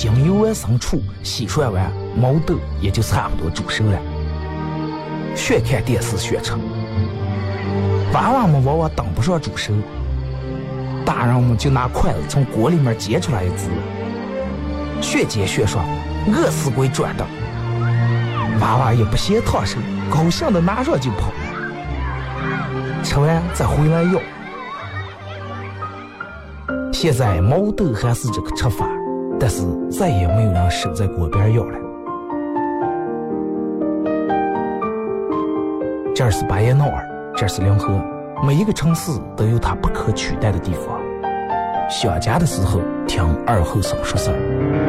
将油完生醋，洗涮完，毛豆也就差不多煮熟了。学看电视学吃，娃娃们往往当不上煮熟，大人们就拿筷子从锅里面接出来一只。学煎学涮，饿死鬼转的。娃娃也不嫌烫手，高兴的拿上就跑。吃完再回来要。现在毛豆还是这个吃法，但是再也没有人守在锅边要了。这是巴彦淖尔，这是临河，每一个城市都有它不可取代的地方。想家的时候，听二后生说事儿。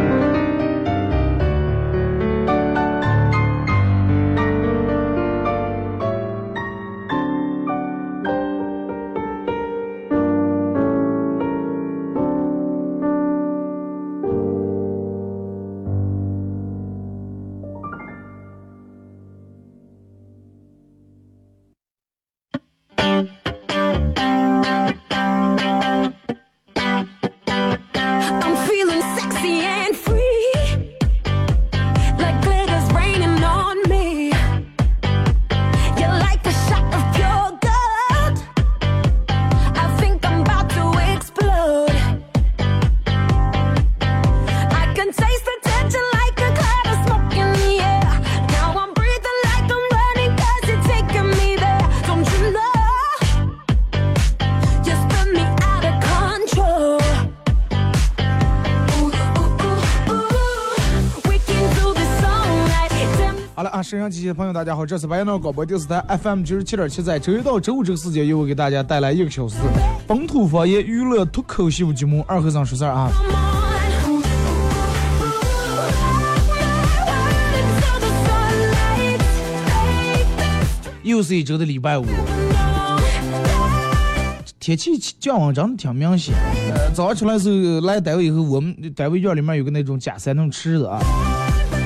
摄像机的朋友，大家好，这是白彦淖广播电视台 FM 九十七点七，在周一到周五这个时间，又会给大家带来一个小时本土方言娱乐脱口秀节目《二和尚说事儿》啊。又是一周的礼拜五，天气降温真的挺明显。呃，早上出来时候来单位以后，我们单位院里面有个那种假山能吃的啊。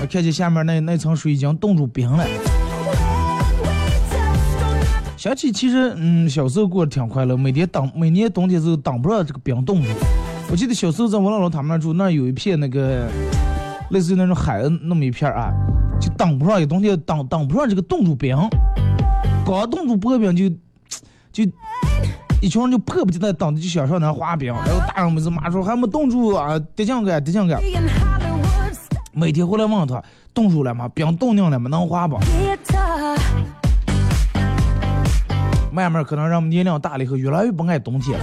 看见下面那那层水已经冻住冰了，想起其实嗯小时候过得挺快乐，每天当每年冬天时候挡不上这个冰冻住。我记得小时候在我姥姥他们那住，那有一片那个类似于那种海那么一片啊，就挡不上一冬天挡挡不上这个冻住冰，刚冻住薄冰就就一群人就迫不及待等着就想上那滑冰，然后大人们就骂说还没冻住啊，得劲干得劲干。每天回来问他冻住了吗？冰冻硬了吗？能滑不？慢慢可能让年龄大了以后越来越不爱冬天，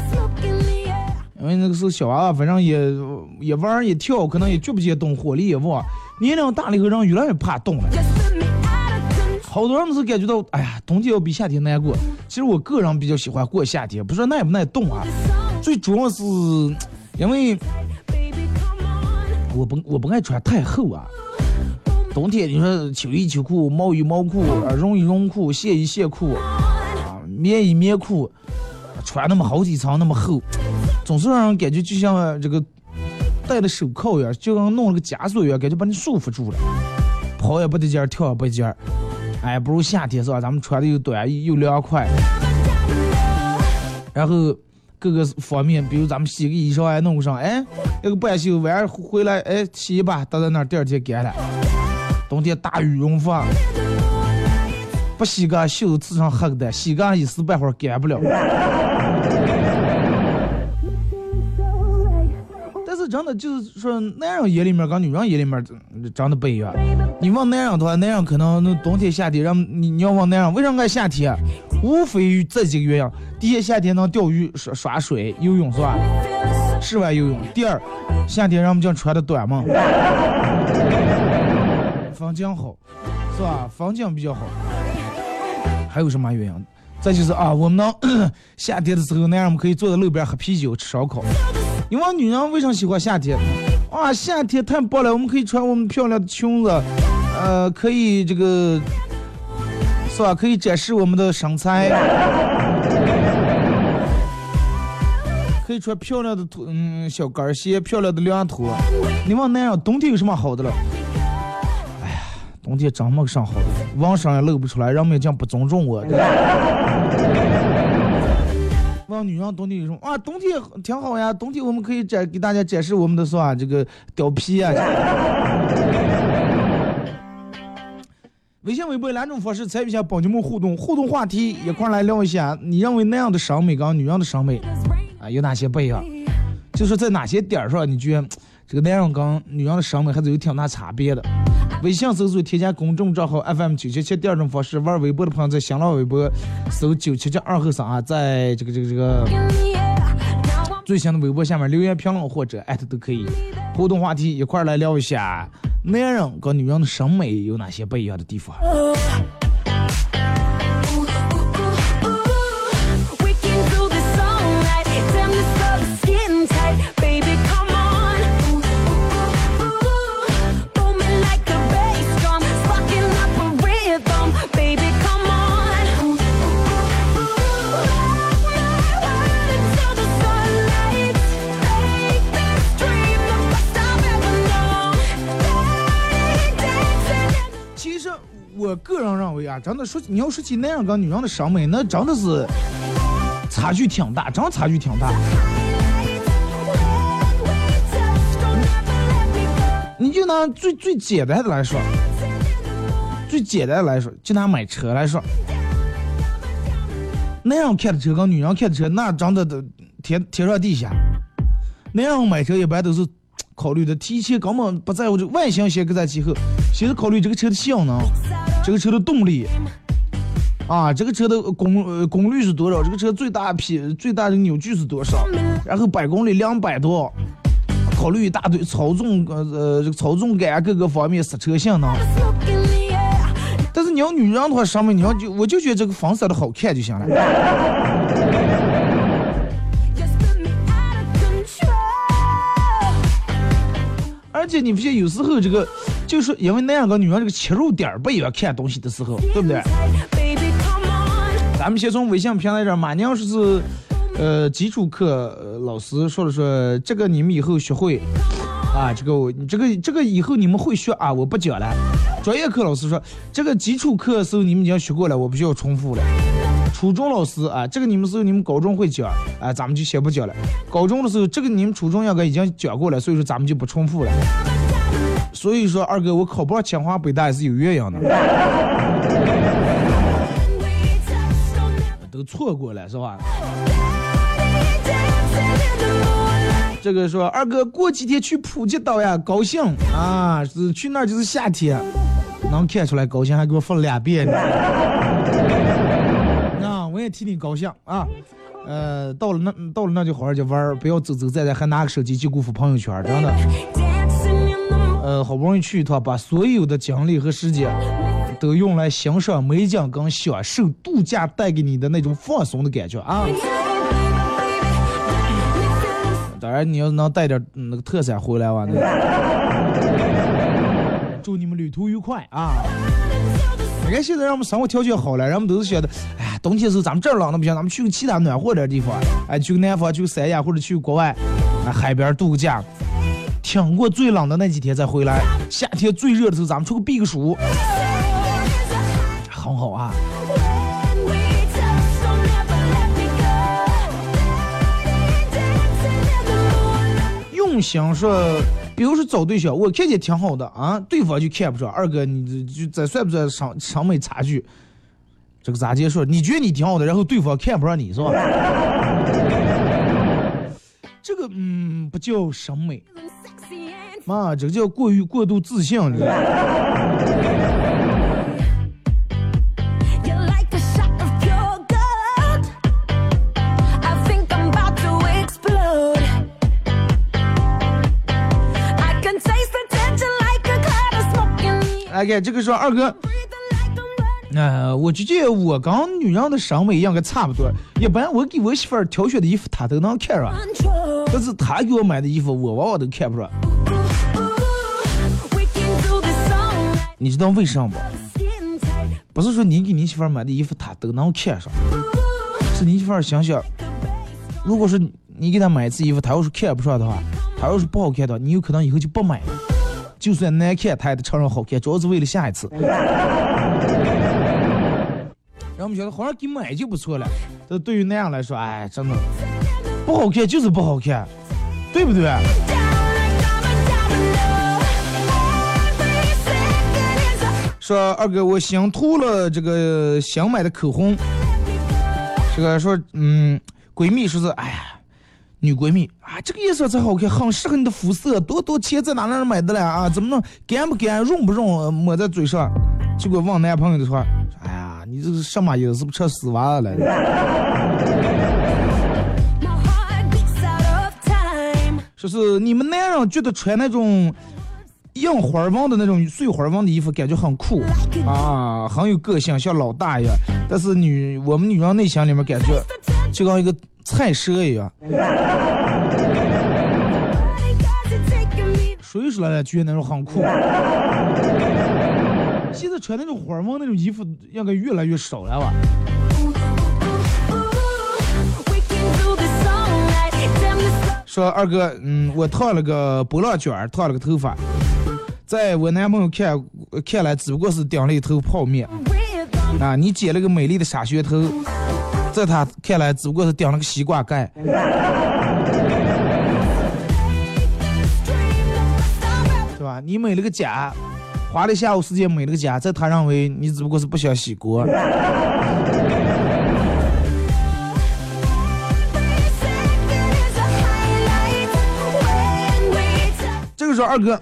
因为那个时候小娃娃反正也也玩也跳，可能也觉不见冻，火力也旺。年龄大了以后，人越来越怕冻了。好多人都是感觉到，哎呀，冬天要比夏天难过。其实我个人比较喜欢过夏天，不说耐不耐冻啊，最主要是因为。我不我不爱穿太厚啊，冬天你说秋衣秋裤、毛衣毛裤、绒衣绒裤、线衣线裤啊、棉衣棉裤，穿那么好几层那么厚，总是让人感觉就像这个戴了手铐一样，就跟弄了个枷锁一样，感觉把你束缚住了。跑也不得劲儿，跳也不得劲儿。哎，不如夏天是吧？咱们穿的又短又凉快。然后各个方面，比如咱们洗个衣裳还弄个上，哎，那个半袖晚上回来，哎，洗一把，搭在那儿，第二天干了。冬天大羽绒服，不洗个袖子上黑的，洗个一时半会儿干不了。真的就是说，男人眼里面跟女人眼里面长得不一样。你问男人的话，男人可能那冬天夏天，让你你要问男人为什么爱夏天？无非于这几个原因：第一，夏天能钓鱼、耍耍水、游泳，是吧？室外游泳。第二，夏天人们讲穿的短嘛，风景好，是吧？风景比较好。还有什么原因？再就是啊，我们能 夏天的时候，男人们可以坐在路边喝啤酒、吃烧烤。你问女人为什么喜欢夏天？啊，夏天太棒了，我们可以穿我们漂亮的裙子，呃，可以这个。是吧？可以展示我们的身材，可以穿漂亮的拖，嗯，小跟鞋，漂亮的凉拖。你问男人，冬天有什么好的了？哎呀，冬天真没啥好的，网上也露不出来，人们讲不尊重我。女人冬天有什么？啊，冬天挺好呀，冬天我们可以展给大家展示我们的是吧？这个貂皮啊。微信、微博两种方式参与一下宝节目互动，互动话题一块来聊一下，你认为那样的审美跟女人的审美啊有哪些不一样？就是在哪些点上，你觉得这个男人跟女人的审美还是有挺大差别的？微信搜索添加公众账号 FM 九七七，第二种方式玩微博的朋友在新浪微博搜九七七二后三啊，在这个这个这个最新的微博下面留言评论或者艾特都可以，互动话题一块来聊一下。男人跟女人的审美有哪些不一样的地方？我个人认为啊，真的说，你要说起男人跟女人的审美，那真的是差距挺大，真差距挺大。你就拿最最简单的来说，最简单的来说，就拿买车来说，男人开的车跟女人开的车，那真的都天天上地下。男人买车一般都是。考虑的提前根本不在乎这外形先搁在其后，先是考虑这个车的性能，这个车的动力，啊，这个车的功呃功率是多少，这个车最大匹最大的扭矩是多少，然后百公里两百多，考虑一大堆操纵呃呃这个操纵感各个方面刹车性能。但是你要女人的话，上面你要就我就觉得这个房色的好看就行了。而且你发现有时候这个，就是因为那样个女人这个切入点不一样，看东西的时候，对不对？咱们先从微信平台上，马娘说是，呃，基础课老师说了说，这个你们以后学会，啊，这个你这个这个以后你们会学啊，我不讲了。专业课老师说，这个基础课时候你们已经学过了，我不需要重复了。初中老师啊，这个你们时候你们高中会讲，啊，咱们就先不讲了。高中的时候，这个你们初中应该已经讲过了，所以说咱们就不重复了。所以说二哥，我考不上清华北大也是有原因的，都错过了是吧？这个说二哥过几天去普吉岛呀，高兴啊，是去那儿就是夏天，能看出来高兴，还给我发了两遍呢。我也替你高兴啊，呃，到了那到了那就好好去玩不要走走在在还拿个手机去辜负朋友圈，真的。呃，好不容易去一趟，把所有的精力和时间都用来欣赏美景跟享受度假带给你的那种放松的感觉啊。当然，你要能带点那个特产回来哇，那祝你们旅途愉快啊！你看现在让我们生活条件好了，人们都是觉得，哎。冬天时候咱们这儿冷的不行，咱们去个其他暖和点地方，哎，去个南方，去个三亚或者去国外，啊，海边度个假，挺过最冷的那几天再回来。夏天最热的时候，咱们出去避个暑，很好啊。用心说，比如说找对象，我看见挺好的啊，对方就看不上。二哥，你这这算不算审审美差距？这个咋接受？你觉得你挺好的，然后对方看不上你是吧？这个嗯，不叫审美，妈，这个叫过于过度自信，你知道吗？来看这个说二哥，呃我就觉得我跟女人的审美应该差不多。一般我给我媳妇儿挑选的衣服，她都能看上，但是她给我买的衣服，我往往都看不上。你知道为啥不？不是说你给你媳妇儿买的衣服，她都能看上，是你媳妇儿想想，如果说你给她买一次衣服，她要是看不上的话，她要是不好看的话，你有可能以后就不买了。就算难看，她也得承认好看，主要是为了下一次。然后我们觉得好像给买就不错了，这对于那样来说，哎，真的不好看就是不好看，对不对？说二哥，我新涂了这个新买的口红，这个说，嗯，闺蜜说是，哎呀。女闺蜜啊，这个颜色才好看，很适合你的肤色。多多钱在哪哪买的了啊？怎么弄？干不干？润不润？抹在嘴上。结果问男朋友的说：“哎呀，你这是什么意思？是不是吃丝袜了？” 说是你们男人觉得穿那种印花纹的那种碎花纹的衣服感觉很酷啊，很有个性，像老大一样。但是女我们女人内心里面感觉 就像一个。菜蛇一样，谁说了？觉得那种很酷。现在穿那种花纹那种衣服，应该越来越少了吧？说二哥，嗯，我烫了个波浪卷，烫了个头发，在我男朋友看看来，只不过是顶了一头泡面。啊，你剪了个美丽的沙宣头。在他看来，只不过是顶了个西瓜盖，对吧？你美了个假，花了下午时间美了个假，在他认为你只不过是不想洗锅。这个时候，二哥，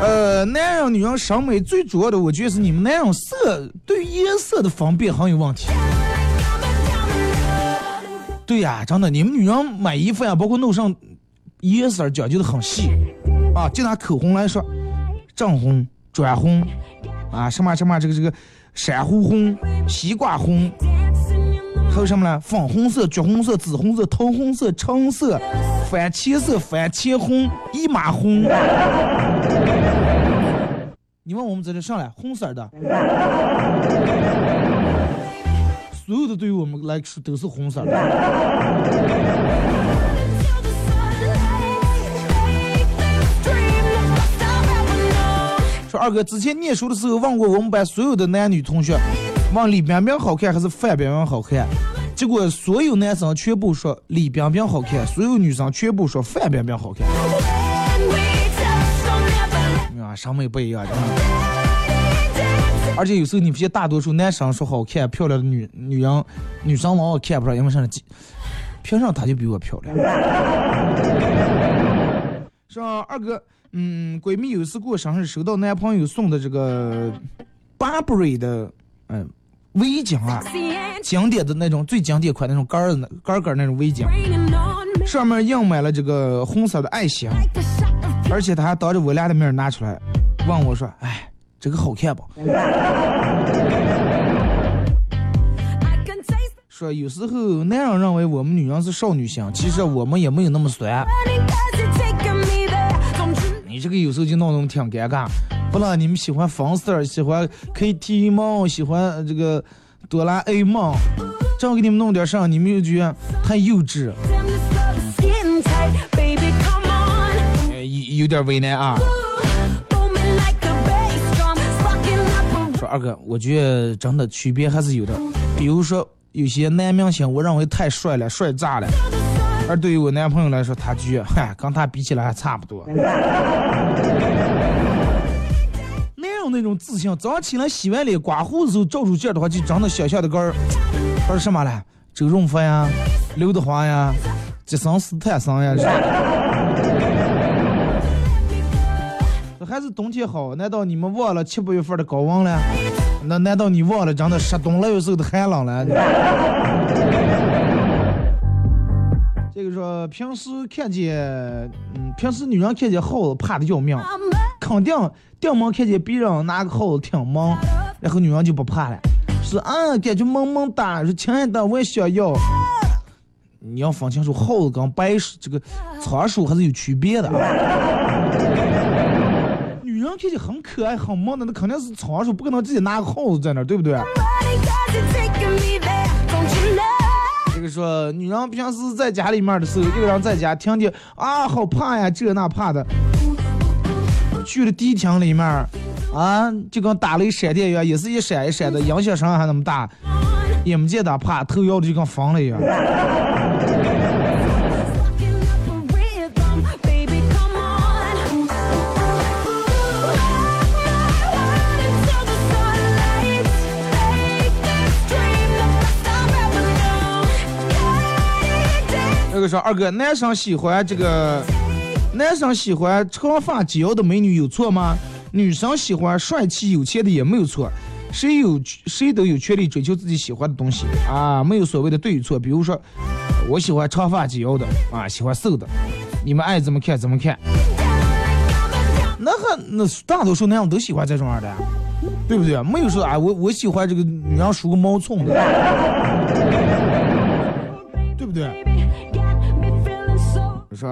呃，男人女人审美最主要的，我觉得是你们男人色对颜色的分辨很有问题。对呀，真的，你们女人买衣服呀，包括弄上颜色讲究的很细啊。就拿口红来说，正红、转红啊，什么什么这个这个珊瑚红、西瓜红，还有什么呢？粉红色、橘红色、紫红色、桃红色、橙色、番茄色、番茄红、姨妈红。你问我们这里上来红色的。所有的对于我们来说都是红色的。说二哥之前念书的时候问过我们班所有的男女同学，问李冰冰好看还是范冰冰好看，结果所有男生全部说李冰冰好看，所有女生全部说范冰冰好看。审美不一样，的。而且有时候你不像大多数男生说好看漂亮的女女人，女生往往看不上，因为啥呢？凭啥她就比我漂亮？是吧，二哥？嗯，闺蜜有一次过生日，收到男朋友送的这个 Burberry 的嗯围巾啊，经典的那种最经典款那种杆儿的杆杆那种围巾，上面印满了这个红色的爱心，而且他还当着我俩的面拿出来问我说：“哎。”这个好看不？说有时候男人认为我们女人是少女心，其实我们也没有那么酸。你这个有时候就弄得挺尴尬。不然你们喜欢粉色，喜欢 KT 梦，喜欢这个哆啦 A 梦，这样给你们弄点啥，你们又觉得太幼稚。有点为难啊。说二哥，我觉得真的区别还是有的。比如说有些男明星，我认为太帅了，帅炸了。而对于我男朋友来说，他觉得嗨，跟他比起来还差不多。哪有那种自信，早上起来洗完脸刮胡子时候照出镜的话，就长得小小的个儿。他说什么了？周润发呀，刘德华呀，杰森斯坦森呀。还是冬天好？难道你们忘了七八月份的高温了？那难道你忘了真的十冬了有时候的寒冷了？这个说平时看见，嗯，平时女人看见耗子怕的要命，肯定顶门看见别人拿个耗子挺猛，然后女人就不怕了，说啊感觉萌萌哒，说亲爱的我也想要。你要分清楚耗子跟白鼠这个仓鼠还是有区别的。女人看见很可爱很萌的，那肯定是仓鼠，不可能自己拿个耗子在那，对不对？这个说女人平时在家里面的时候，一个人在家听见啊好怕呀，这那怕的，去了迪厅里面，啊就跟打雷闪电一样，也是一闪一闪的，音响声还那么大，也没见他怕，头摇的就跟疯了一样。这个说二哥，男生喜欢这个，男生喜欢长发及腰的美女有错吗？女生喜欢帅气有钱的也没有错，谁有谁都有权利追求自己喜欢的东西啊，没有所谓的对与错。比如说，我喜欢长发及腰的啊，喜欢瘦的，你们爱怎么看怎么看。那还那大多数男生都喜欢这种样的，对不对？没有说啊，我我喜欢这个女人梳个毛寸的，对不对？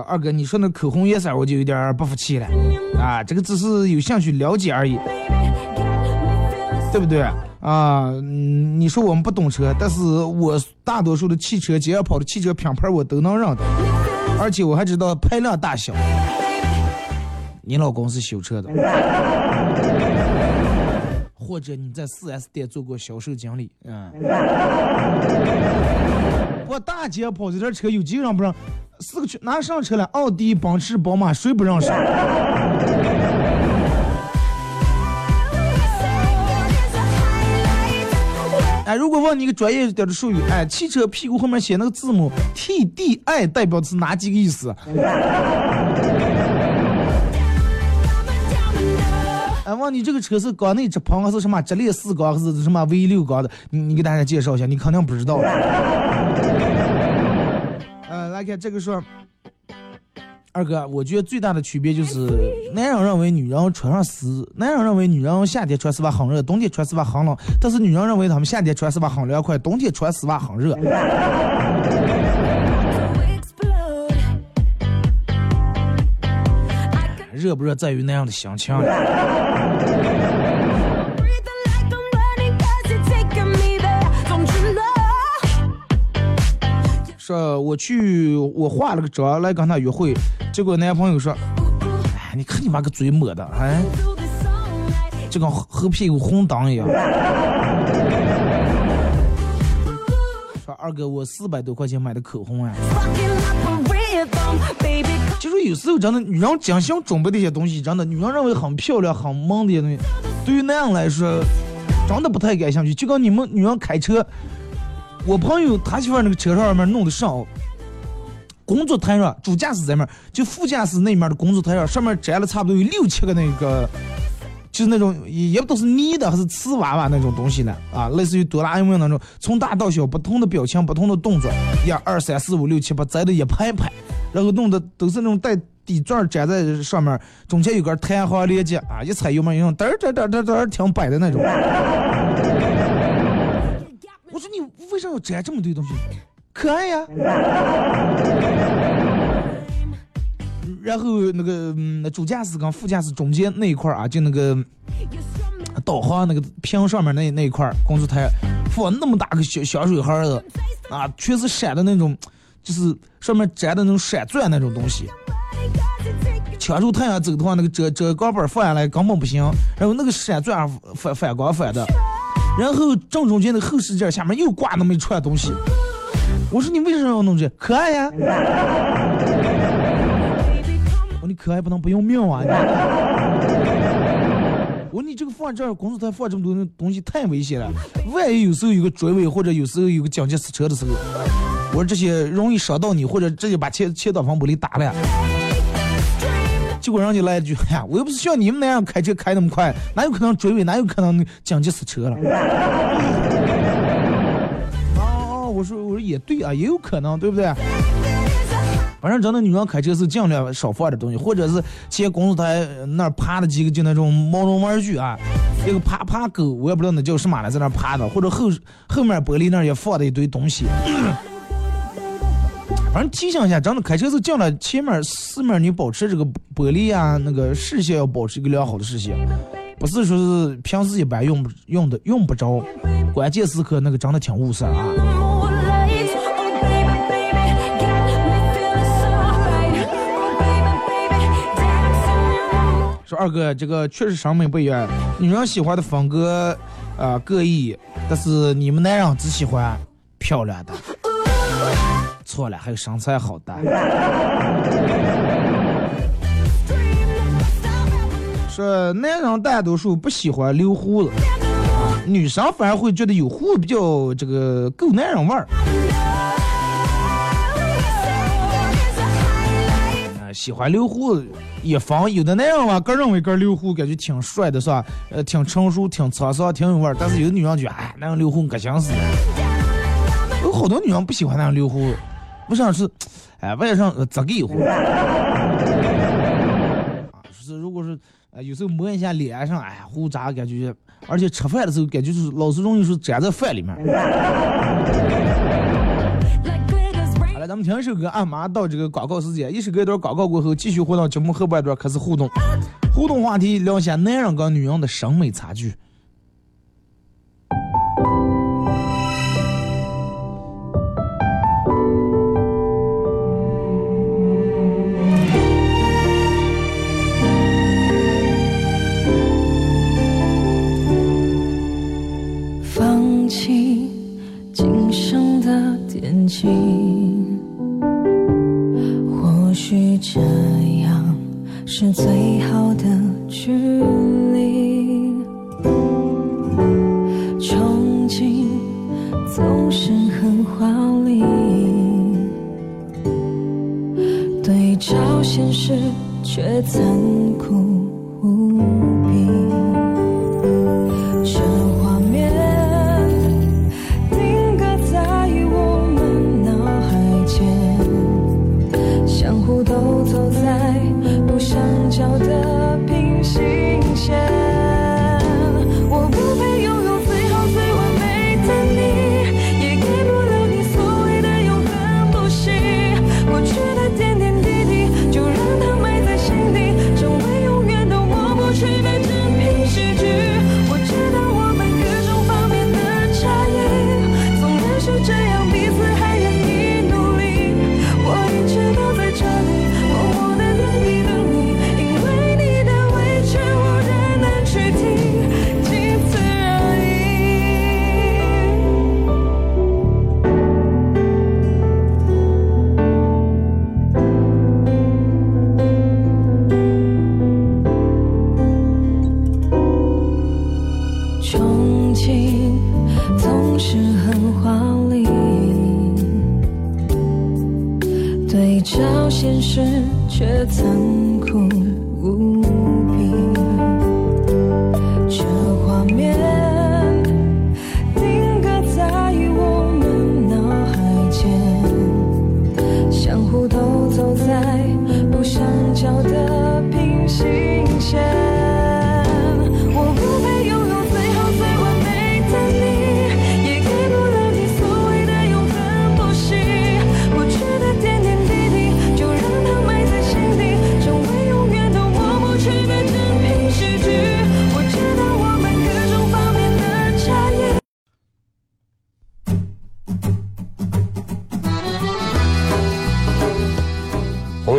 二哥，你说那口红颜色我就有点不服气了，啊，这个只是有兴趣了解而已，对不对？啊，你说我们不懂车，但是我大多数的汽车，街上跑的汽车品牌我都能认得，而且我还知道排量大小。你老公是修车的，或者你在 4S 店做过销售经理，嗯。我大街跑这点车有几个人不认？四个去拿上车了，奥迪、奔驰、宝马，谁不认识？哎，如果问你一个专业点的术语，哎，汽车屁股后面写那个字母 T D I 代表的是哪几个意思？哎，问你这个车是缸内直喷还是什么直列四缸还是什么 V 六缸的？你你给大家介绍一下，你肯定不知道。看这个说，二哥，我觉得最大的区别就是，男人认为女人穿上丝，男人认为女人夏天穿丝袜很热，冬天穿丝袜很冷，但是女人认为他们夏天穿丝袜很凉快，冬天穿丝袜很热。热不热在于那样的心情。说我去，我化了个妆来跟他约会，结果男朋友说：“哎，你看你妈个嘴抹的，哎，就跟后屁股红灯一样。”说二哥，我四百多块钱买的口红啊。就说有时候真的，女人精心准备的一些东西，真的女人认为很漂亮、很萌的一些东西，对于男人来说，真的不太感兴趣。就跟你们女人开车。我朋友他媳妇那个车上面弄的上哦，工作台上主驾驶在面，就副驾驶那面的工作台上上面粘了差不多有六七个那个，就是那种也不都是泥的还是瓷娃娃那种东西呢啊，类似于哆啦 A 梦那种，从大到小不同的表情、不同的动作，一二三四五六七八粘的一排排，然后弄的都是那种带底座粘在上面，中间有根弹簧连接啊，一踩油门用，嘚嘚嘚嘚嘚挺摆的那种。我说你为啥要粘这么多东西？可爱呀。然后那个嗯，主驾驶跟副驾驶中间那一块啊，就那个导航那个屏上面那那一块工作台放那么大个小小水盒子啊，全是闪的那种，就是上面粘的那种闪钻那种东西。抢住太阳走的话，那个遮遮钢板放下来根本不行。然后那个闪钻反反光反的，然后正中间的后视镜下面又挂那么一串东西。我说你为什么要弄这？可爱呀！我说你可爱不能不要命啊！我说你这个放这儿，工作台放这么多东西太危险了，万一有时候有个追尾或者有时候有个紧急死车的时候，我说这些容易伤到你，或者直接把前前挡风玻璃打了。结果人家来一句：“哎呀，我又不是像你们那样开车开那么快，哪有可能追尾，哪有可能紧急死车了？”哦，我说我说也对啊，也有可能，对不对？反正真的，女人开车是尽量少放点东西，或者是前工作台那儿趴的几个就那种毛绒玩具啊，一个趴趴狗，我也不知道那叫什么了，在那儿趴的，或者后后面玻璃那儿也放了一堆东西。反正提醒一下，真的开车是尽量前面四面你保持这个玻璃啊，那个视线要保持一个良好的视线，不是说是平时一般用不用的用不着，关键时刻那个真的挺误事啊。说二哥，这个确实审美不一样，女人喜欢的风格啊各异，但是你们男人只喜欢漂亮的。错了，还有身材好的。说男人大多数不喜欢留胡子，女生反而会觉得有胡子比较这个够男人味儿。喜欢留胡子也防有的男人吧，个认为个留胡感觉挺帅的，是吧？呃，挺成熟，挺沧桑，挺有味儿。但是有的女人觉得，哎，那样留胡恶心死了。有好多女人不喜欢那样留胡子。不想是，哎，外甥咋个一会儿？是如果是，呃，有时候摸一下脸上，哎，胡渣感觉，而且吃饭的时候感觉就是老是容易说粘在饭里面。好了，咱们听一首歌，俺妈到这个广告时间，一首歌一段广告过后，继续回到节目后半段开始互动，互动话题聊一下男人跟女人的审美差距。或许这样是最好的距离。憧憬总是很华丽，对照现实却残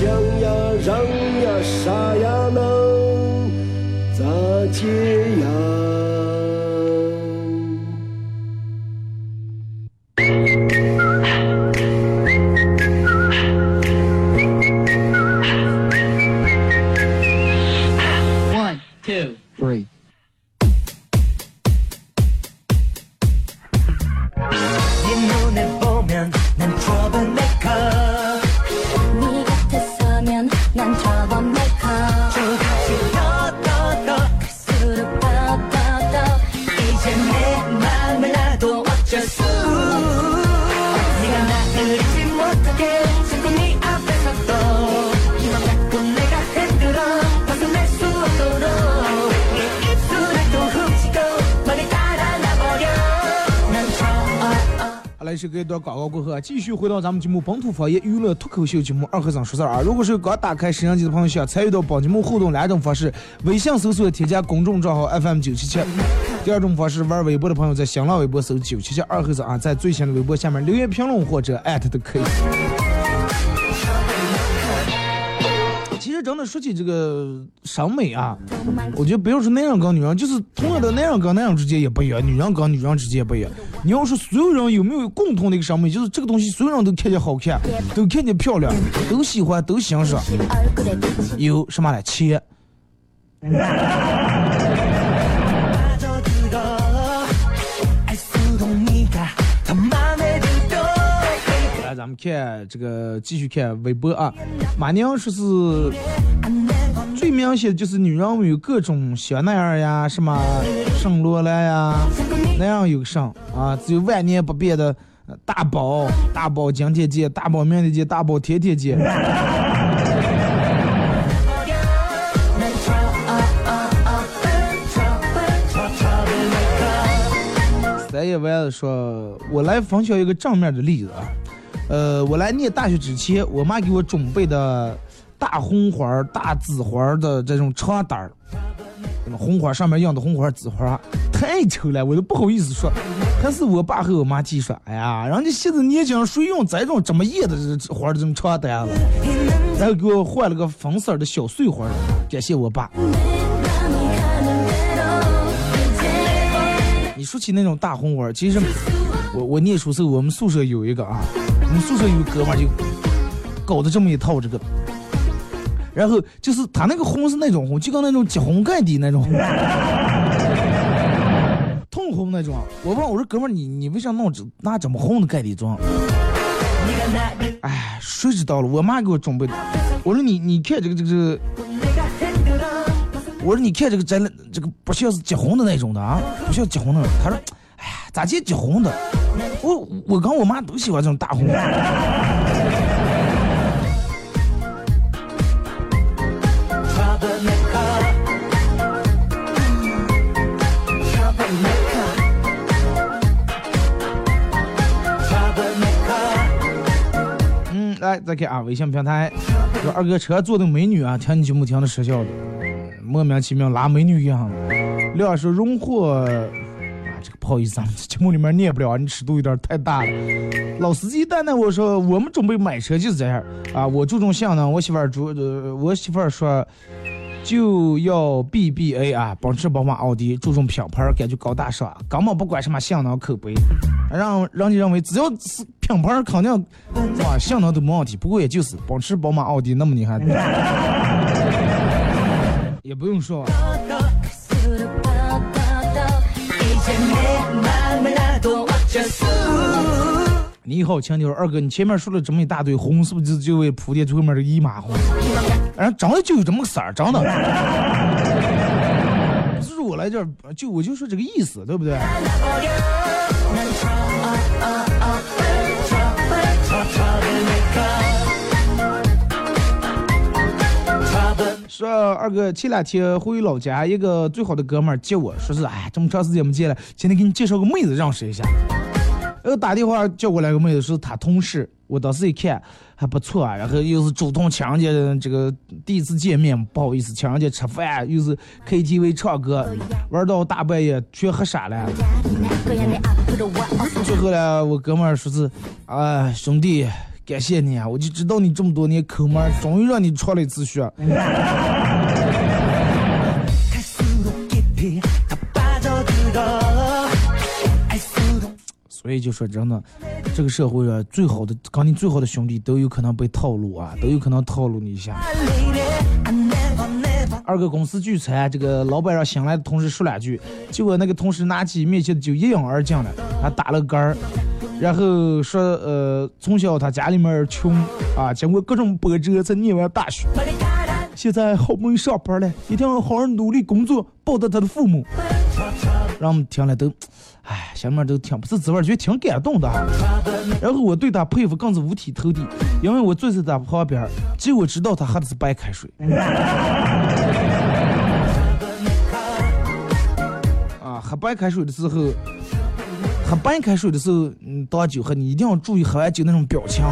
想呀，让呀，啥呀能咋解呀？是给一段广告过后，继续回到咱们节目本土方言娱乐脱口秀节目二和尚说事儿啊！如果是刚打开摄像机的朋友，想参与到本节目互动两种方式：微信搜索添加公众账号 FM 九七七；第二种方式，玩微博的朋友在新浪微博搜九七七二和尚啊，在最新的微博下面留言评论或者艾特都可以。真的说起这个审美啊，我觉得不要说男人跟女人，就是同样的男人跟男人之间也不一样，女人跟女人之间也不一样。你要说所有人有没有共同的一个审美，就是这个东西所有人都看见好看，都看见漂亮，都喜欢，都欣赏。有什么呢？钱。咱们看这个，继续看微博啊。马娘说是最明显的就是女人有各种香奈儿呀，什么圣罗兰呀，那样有上啊，只有万年不变的大宝、大宝今天见，大宝明天见，大宝天天见。三叶丸子说：“我来分享一个正面的例子啊。”呃，我来念大学之前，我妈给我准备的大红花、大紫花的这种床单儿，红花上面印的红花、紫花，太丑了，我都不好意思说。但是我爸和我妈提说，哎呀，人家现在年轻人谁用这种这么艳的花的这种床单了？然后给我换了个粉色的小碎花，感谢我爸。你说起那种大红花，其实我我念书时候，我们宿舍有一个啊。我们宿舍有个哥们就搞的这么一套这个，然后就是他那个红是那种红，就跟那种结婚盖的那种红，通红那种。我问我说哥们你你为啥弄这拿这么红的盖底装？哎，谁知道了？我妈给我准备的。我说你你看这个这个，我说你看这个真的这个不像是结婚的那种的啊，不像结婚的。他说。咋见结婚的？我我跟我妈都喜欢这种大红。嗯，来再看啊，微信平台说二哥车坐的美女啊，听你节目听的失效的，莫名其妙拉美女一样。廖说荣获。这个不好意思，咱 们节目里面念不了，你尺度有点太大了。老司机蛋蛋，我说我们准备买车就是这样啊，我注重性能，我媳妇儿注，呃，我媳妇儿说就要 BBA 啊，奔驰、宝马、奥迪，注重品牌，感觉高大上，根本不管什么性能口碑，让让你认为只要是品牌，肯定哇性能都没问题。不过也就是奔驰、宝马、奥迪，那么你还也不用说。你好，强妞二哥，你前面说了这么一大堆红，是不是就就为铺垫后面这个一马红？然后长得就有这么个色儿，长得。就是我来这儿，就我就说这个意思，对不对？说二哥前两天回老家，一个最好的哥们儿接我，说是哎这么长时间没见了，今天给你介绍个妹子认识一下。然后打电话叫过来个妹子，是他同事。我当时一看还不错啊，然后又是主动请人家这个第一次见面，不好意思请人家吃饭，又是 KTV 唱歌，玩到大半夜全喝傻了。最后呢，我哥们儿说是，啊兄弟，感谢你啊，我就知道你这么多年抠门儿，终于让你出了一次血。所以就说真的，这个社会啊，最好的跟你最好的兄弟都有可能被套路啊，都有可能套路你一下。二个公司聚餐，这个老板让新来的同事说两句，结果那个同事拿起面前的酒一饮而尽了，还打了嗝儿，然后说呃，从小他家里面穷啊，经过各种波折才念完大学，现在好不容易上班了，一定要好好努力工作，报答他的父母。让我们听了都，哎，下面都听不是滋味，觉得挺感动的。然后我对他佩服更是五体投地，因为我坐在他旁边，结果知道他喝的是白开水。啊，喝白开水的时候，喝半开水的时候，嗯，当酒喝，你一定要注意喝完酒那种表情。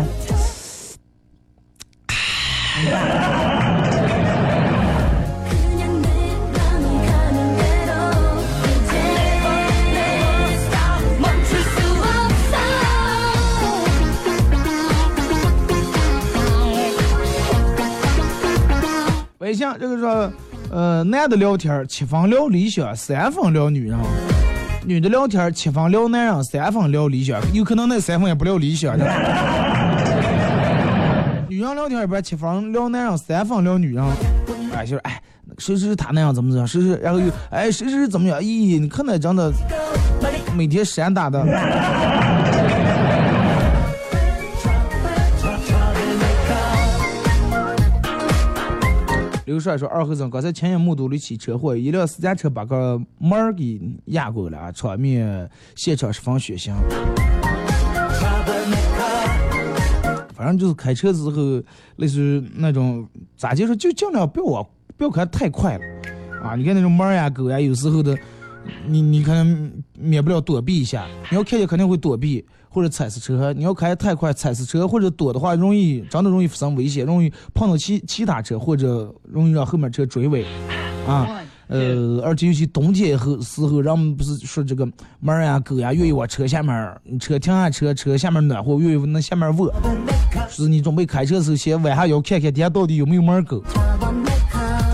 微信这个说，呃，男的聊天七分聊理想，三分聊女人；女的聊天七分聊男人，三分聊理想。有可能那三分也不聊理想。女人聊天一般七分聊男人，三分聊女人。哎，就是哎，谁谁他那样怎么怎么样，谁谁然后又哎谁谁怎么样？咦，你看那真的每天闪打的。刘帅说：“二和尚刚才亲眼目睹了一起车祸，一辆私家车把个门儿给压过了，场面现场十分血腥。反正就是开车的时候，类似于那种咋就说，就尽量不要往不要开太快了啊！你看那种猫呀狗呀，有时候的，你你看免不了躲避一下，你要看见肯定会躲避。”或者踩死车，你要开太快，踩死车或者躲的话，容易真的容易发生危险，容易碰到其其他车，或者容易让后面车追尾，啊，呃，而且尤其冬天后时候，人们不是说这个猫呀狗呀愿意往车下面，车停下车，车下面暖和，愿意往那下面卧，是你准备开车的时候先弯下腰看看底下到底有没有猫狗。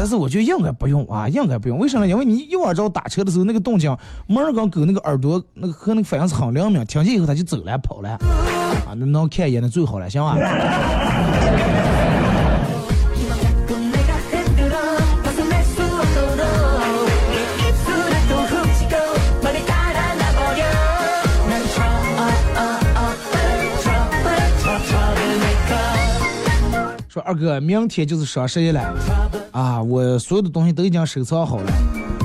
但是我觉得应该不用啊，应该不用。为什么？因为你一往这打车的时候，那个动静，猫儿跟狗那个耳朵那个和那个反应是很灵敏，听见以后它就走了跑了，啊，能看一眼那最好了，行吧？说二哥，明天就是双十一了，啊，我所有的东西都已经收藏好了。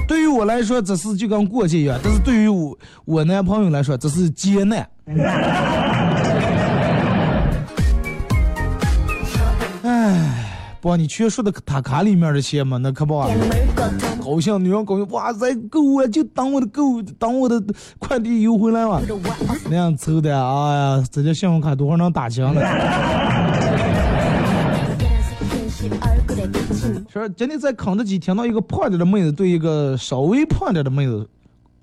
对于我来说，这是就跟过节一样，但是对于我我男朋友来说，这是劫难。唉，帮你全数的他卡里面的钱嘛，那可不啊。高兴，女人高兴，哇塞，够啊，就当我的狗，当我的快递邮回来嘛。那样凑的，哎呀，这家信用卡多少能打枪了？说今天在肯德基听到一个胖点的妹子对一个稍微胖点的妹子，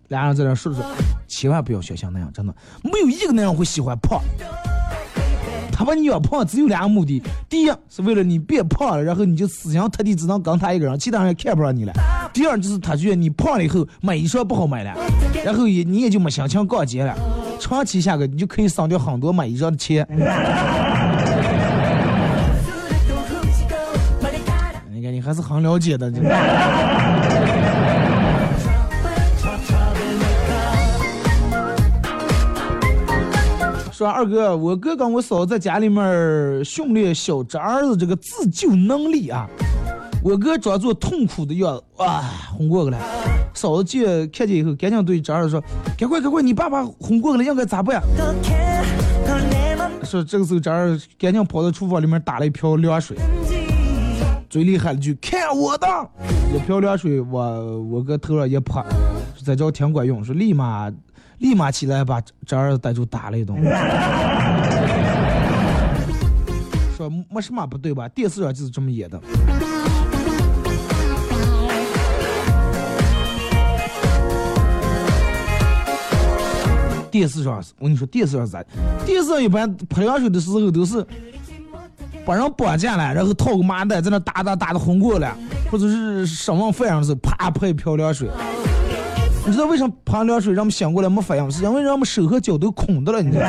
俩人在那说说，千万不要学像那样，真的没有一个男人会喜欢胖。他把你养胖只有两个目的：第一是为了你变胖了，然后你就思想特地只能跟他一个人，其他人也看不上你了；第二就是他觉得你胖了以后买衣裳不好买了，然后也你也就没心情逛街了。长期下个你就可以省掉很多买衣裳的钱。还是很了解的。说二哥，我哥跟我嫂子在家里面训练小侄儿子这个自救能力啊。我哥装作痛苦的样子，哇，哄过去了。嫂子见看见以后，赶紧对侄儿子说：“赶快赶快，你爸爸哄过去了，应该咋办？”说这个时候侄儿赶紧跑到厨房里面打了一瓢凉水。嘴里喊了句“看我的”，一瓢凉水往我哥头上一泼，在这挺管用，说立马立马起来把这儿子逮住打了一顿。说没什么不对吧？电视上就是这么演的。电视上，我跟你说，电视上咋？电视上一般泼凉水的时候都是把人绑架了，然后套个麻袋在那打打打的昏过了，或者是什么饭的时候啪泼一瓢凉水。你知道为什么泼凉水让我们醒过来没反应？是因为让我们手和脚都空的了，你知道？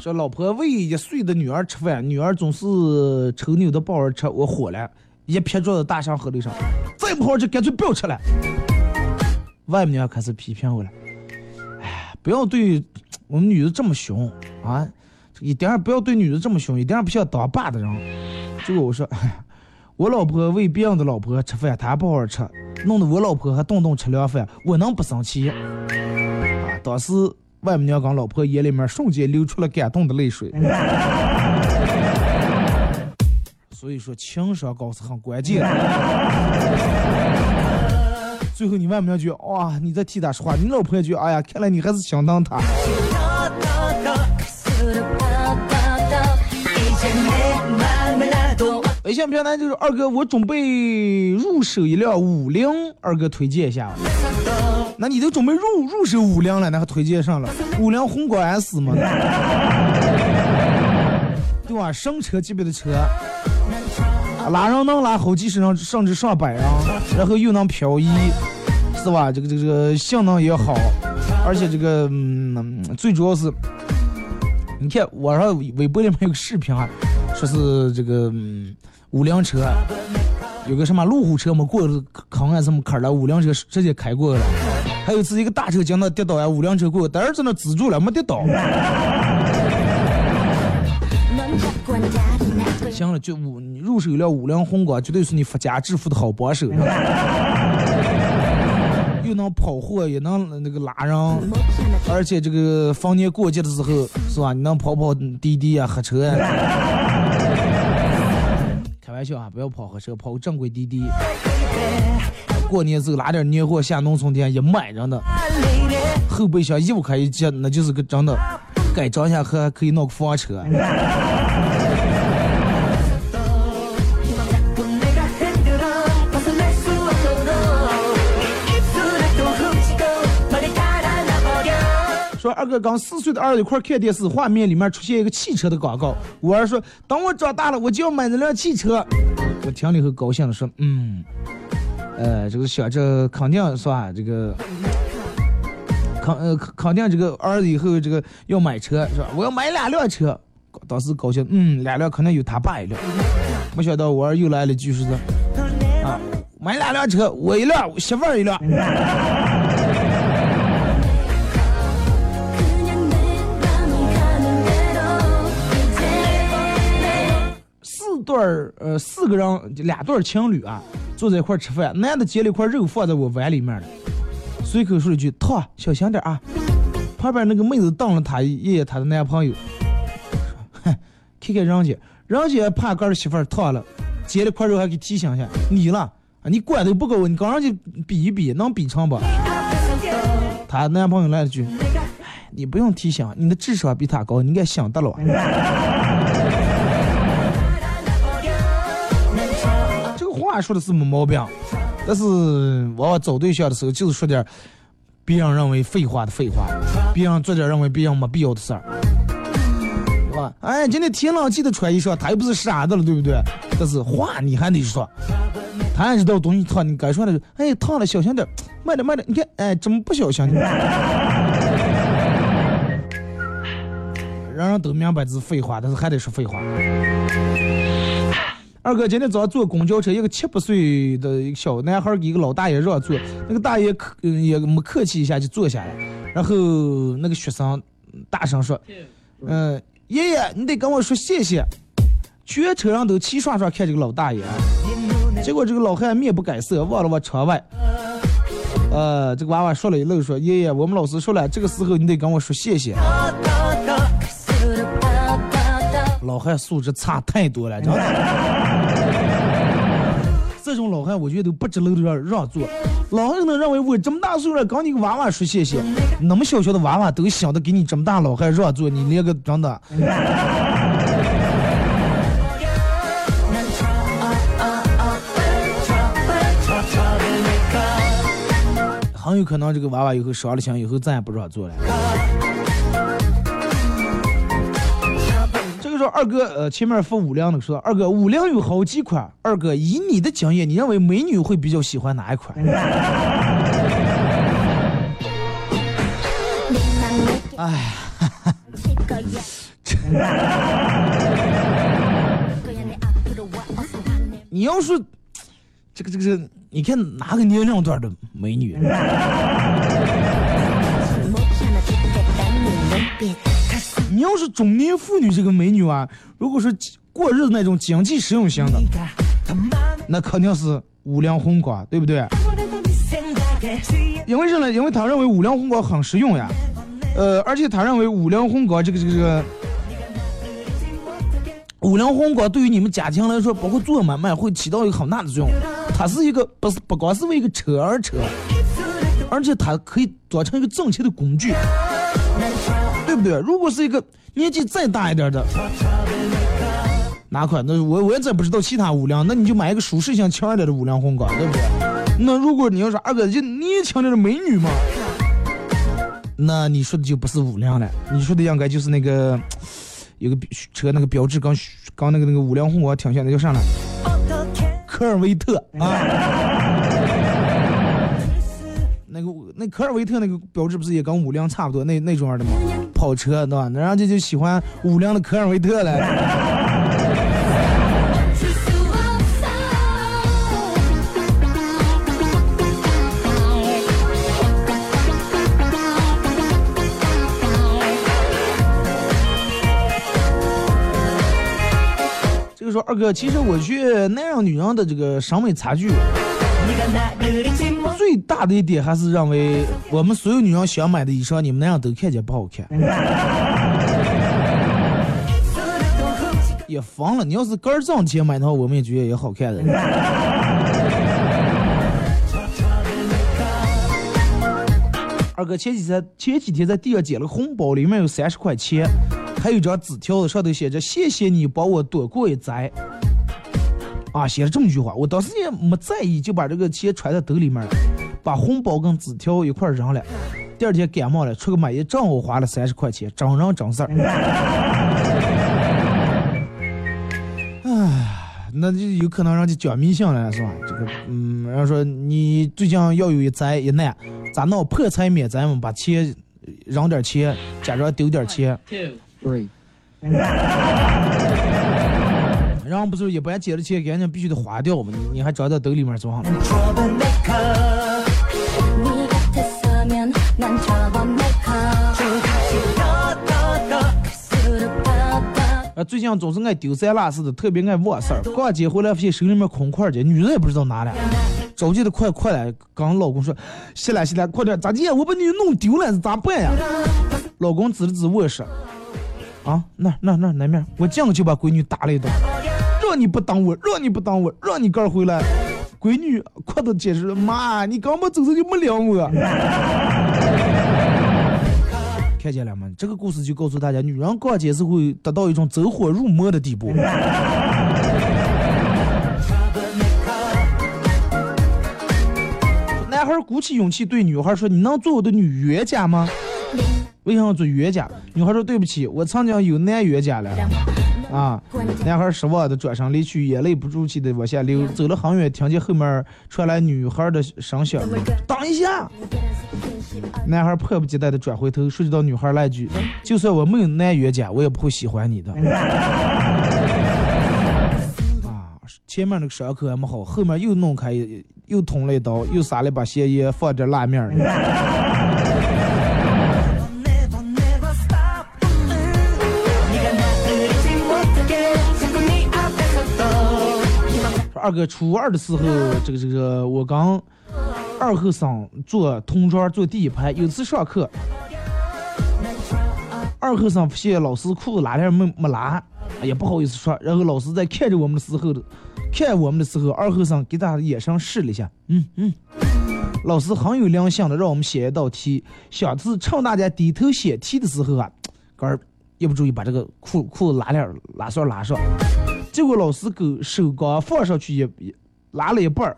说老婆喂一岁的女儿吃饭，女儿总是抽牛的抱着吃，我火了，一撇桌子大上河里上，再不好吃干脆不要吃了。外面女儿开始批评我了，哎，不要对我们女的这么凶啊，一点儿不要对女的这么凶，一点儿不像当爸的人。结果我说，哎，我老婆为别人的老婆吃饭，她不好好吃，弄得我老婆还顿顿吃凉饭，我能不生气？啊，当时。外母娘跟老婆眼里面瞬间流出了感动的泪水，所以说情商高是很关键。最后你外母娘觉哇，你在替他说话，你老婆也觉哎呀，看来你还是想当他。微信平台就是二哥，我准备入手一辆五菱，二哥推荐一下。那你都准备入入手五菱了，那还推荐上了五菱宏光 S 吗？对吧？神车级别的车，拉人能拉好几十人，甚至上百人，然后又能漂移，是吧？这个这个这个性能也好，而且这个嗯，最主要是，你看网上微博里面有个视频啊，说是这个，五辆车有个什么路虎车嘛过坑啊什么坎了，五辆车直接开过去了。还有一次，一个大车将那跌倒呀，五辆车过，但是在那止住了，没跌倒。行了，就五，你入手一辆五菱宏光，绝对是你发家致富的好帮手。又能跑货，也能那个拉人，而且这个逢年过节的时候，是吧？你能跑跑滴滴啊，黑车啊。开玩笑啊，不要跑黑车，跑正规滴滴。过年时候拉点年货下农村店一买着呢，后备箱一五块一接，那就是个真的，改装一下还可以弄个房车。说二哥刚四岁的儿子一块看电视，画面里面出现一个汽车的广告。我儿说，等我长大了，我就要买那辆汽车。我听了以后高兴的说，嗯。呃，这个想着肯定是吧？这个肯呃肯定这个儿子以后这个要买车是吧？我要买两辆车，当时高兴，嗯，两辆可能有他爸一辆。没想到我儿又来了句是的，啊，买两辆车，我一辆，媳妇儿一辆。四对儿呃四个人俩对儿情侣啊。坐在一块吃饭，男的捡了一块肉放在我碗里面了，随口说了一句：“烫，小心点啊！”旁边那个妹子瞪了他一眼，她的男朋友：“ 哼，看看人家，人家怕哥的媳妇儿烫了，接了块肉还给提醒一下你了啊！你管都不够，你跟人家比一比，能比成不？”她男朋友来了句：“哎，你不用提醒，你的智商比他高，你应该想得了。” 这个话说的是没毛病，但是往往找对象的时候，就是说点别人认为废话的废话，别人做点认为别人没必要的事儿，对吧？哎，今天天冷记得穿衣裳，他又不是傻子了，对不对？但是话你还得说，他也知道东西烫，你该说。的，哎，烫了小心？点，慢点慢点，你看，哎，怎么不小心？人人都明白这是废话，但是还得说废话。二哥今天早上坐公交车，一个七八岁的一个小男孩给一个老大爷让座，那个大爷客也没客气一下就坐下了，然后那个学生大声说：“嗯，爷爷你得跟我说谢谢。”全车上都齐刷刷看这个老大爷，结果这个老汉面不改色，望了望窗外，呃，这个娃娃说了一愣说，爷爷，我们老师说了，这个时候你得跟我说谢谢。老汉素质差太多了，真的。这种老汉我觉得都不值得让让座。老汉能认为我这么大岁数了，跟你个娃娃说谢谢，那么小小的娃娃都想着给你这么大老汉让座，你连个真的。很有可能这个娃娃以后伤了心，以后再也不让座了。二哥呃前面发五粮的说，二哥五粮有好几款，二哥以你的经验，你认为美女会比较喜欢哪一款？哎，你要是这个这个这个，你看哪个年龄段的美女？你要是中年妇女这个美女啊，如果说过日子那种经济实用型的，那肯定是五粮红光，对不对？因为什么？因为他认为五粮红光很实用呀，呃，而且他认为五粮红光这个这个这个五粮红光对于你们家庭来说，包括做买卖会起到一个很大的作用。它是一个不是不光是为一个车而车，而且它可以做成一个挣钱的工具，对？如果是一个年纪再大一点的，哪款？那我我也真不知道其他五辆，那你就买一个舒适性强一点的五粮红光，对不对？那如果你要说二哥就年轻点的美女嘛，那你说的就不是五辆了，你说的应该就是那个有个车那个标志刚刚那个那个五粮红光挺像，那叫啥来？科尔维特啊，那个那科尔维特那个标志不是也跟五辆差不多那那种样的吗？跑车对吧？那人家就喜欢五辆的科尔维特了。这个说二哥，其实我觉得男人女人的这个审美差距最大的一点，还是认为我们所有女人想买的衣裳，你们那样都看见不好看。也疯了，你要是个儿挣钱买的话，我们也觉得也好看的。二哥前几天前几天在地上捡了红包，里面有三十块钱，还有张纸条子，上头写着“谢谢你帮我躲过一灾”。啊，写了这么一句话，我当时也没在意，就把这个钱揣在兜里面了，把红包跟纸条一块扔了。第二天感冒了，出个买药，正好花了三十块钱，真人真事儿。唉，那就有可能让你讲迷信了，是吧？这个，嗯，人家说你最近要有一灾一难，咋弄？破财免灾嘛，把钱扔点钱，假装丢点钱。对。然后不是一般捡了钱，赶紧必须得花掉嘛，你你还装在兜里面做好了。啊，最近总是爱丢三落四的，特别爱忘事儿。逛街回来发现手里面空块儿女人也不知道哪了，着急的快快来，跟老公说：“洗了洗了，快点，咋地？我把你弄丢了，咋办呀？”老公指了指卧室，啊，那那那那面，我进去就把闺女打了一顿，让你不等我，让你不等我，让你刚回来，闺女哭的解释：“妈，你刚不走时就没领我。”看见了吗？这个故事就告诉大家，女人逛街是会达到一种走火入魔的地步。男孩鼓起勇气对女孩说：“你能做我的女冤家吗？”为什么做冤家？女孩说：“对不起，我曾经有男冤家了。”啊！男孩失望的转身离去，眼泪不住气的往下流。走了很远，听见后面传来女孩的声响：“等一下！”男孩迫不及待的转回头，说到女孩那句：“就算我没有男冤家，我也不会喜欢你的。”啊！前面那个伤口还没好，后面又弄开，又捅了一刀，又撒了一把咸盐，放点辣面二哥初二的时候，这个这个我刚二后生坐同桌坐第一排。有次上课，二后生发现老师裤子拉链没没拉，哎呀不好意思说。然后老师在看着我们的时候，看我们的时候，二后生给他眼神试了一下，嗯嗯。老师很有良心的让我们写一道题，下次趁大家低头写题的时候啊，杆儿一不注意把这个裤裤子拉链拉上拉上，结果老师狗手刚放上去也也拉了一半儿，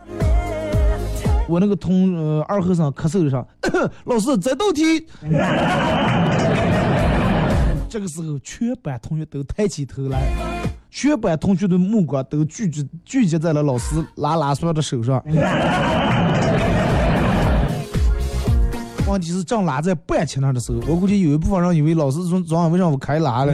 我那个同呃二后生咳嗽上，老师这道题，这个时候全班同学都抬起头来，全班同学的目光都聚集聚集在了老师拉拉栓的手上。问题是正拉在半截那的时候，我估计有一部分人以为老师从昨晚为啥我开拉了。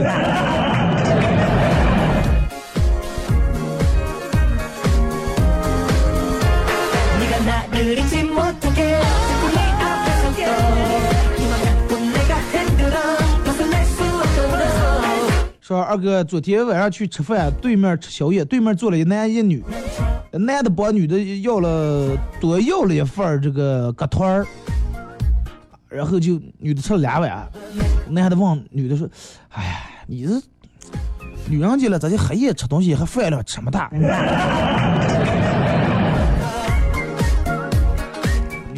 说二哥，昨天晚上去吃饭，对面吃宵夜，对面坐了一男一女，男的帮女的要了多要了一份这个鸽团儿。然后就女的吃了两碗，男的问女的说：“哎呀，你这女人家了，咱就黑夜吃东西还饭量这么大？”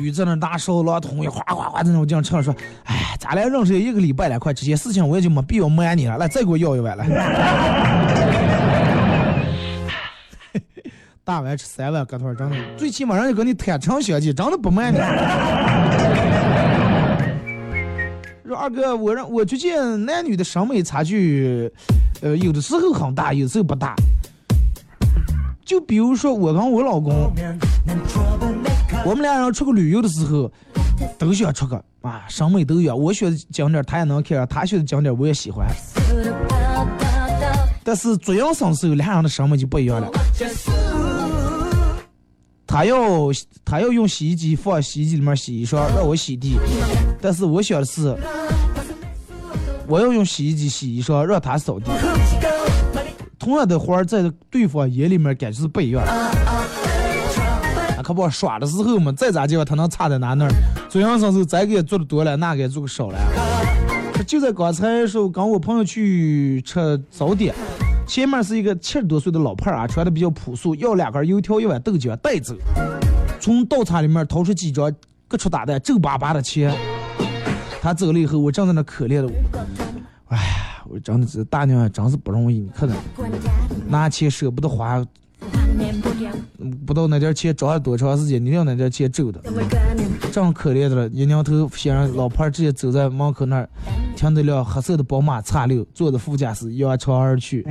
女在那拿勺拿桶，哗哗哗在那这样唱，说：“哎，咱俩认识一个礼拜了，快这些事情我也就没必要瞒你了，来再给我要一碗来。大碗吃三碗，搁头真的，最起码人家跟你坦诚相见，真的不瞒你。说二哥，我让我觉见男女的审美差距，呃，有的时候很大，有时候不大。就比如说我跟我老公，我们俩人出去旅游的时候，都想出去啊，审美都一样。我选的景点他也能看，他选的景点我也喜欢。但是作样生时候，俩人的审美就不一样了。他要他要用洗衣机放洗衣机里面洗衣裳，让我洗地。但是我想的是，我要用洗衣机洗衣裳，让他扫地。同样的活儿，在对方眼里面感觉是不一样。那可不耍的时候嘛，再咋地他能差在哪那儿？作样生时咱给做的多了，那给做的少了。就在刚才时候，跟我朋友去吃早点。前面是一个七十多岁的老派儿啊，穿的比较朴素，要两根油条一碗豆浆带走。从倒茶里面掏出几张各出打的皱巴巴的钱。他走了以后，我正在那可怜的，哎呀，我真的是大娘真是不容易，你看看，拿钱舍不得花，不到那点钱找了多长时间，你要那点钱挣的，正可怜的了。一扭头，先让老派儿直接走在门口那儿。停的辆黑色的宝马叉六，坐着副驾驶扬长而去。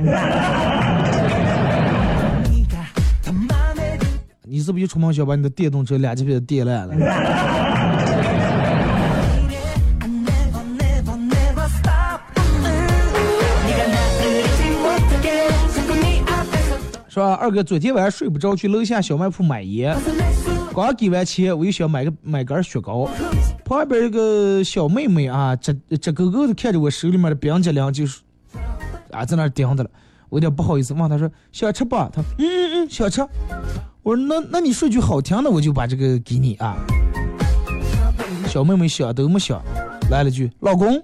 你是不是一出门想把你的电动车两级别电烂了？说二哥昨天晚上睡不着，去楼下小卖铺买烟。刚给完钱，我又想买个买根雪糕。旁边一个小妹妹啊，直直勾勾的看着我手里面的冰激凌，就是啊，在那盯着了。我有点不好意思问她说：“想吃不？”她嗯嗯嗯，想吃。我说：“那那你说句好听的，我就把这个给你啊。”小妹妹想都没想，来了句：“老公。”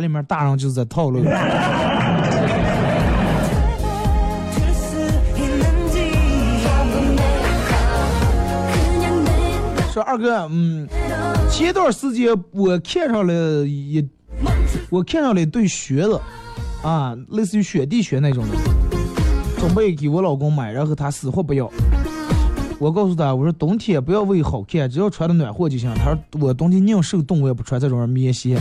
里面大人就是在套路。说二哥，嗯，前段时间我看上了一，我看上了一对靴子，啊，类似于雪地靴那种的，准备给我老公买，然后他死活不要。我告诉他，我说冬天不要为好看，只要穿的暖和就行。他说我冬天宁受冻，我也不穿这种棉鞋。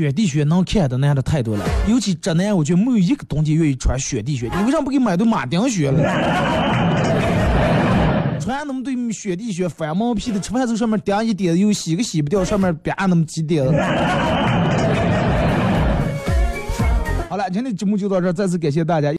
雪地靴能看的男的太多了，尤其这男，我觉得没有一个冬天愿意穿雪地靴。你为啥不给买对马丁靴了？穿那么对雪地靴，翻毛皮的，吃饭时候上面点一点，又洗个洗不掉，上面别那么几点。好了，今天节目就到这，再次感谢大家。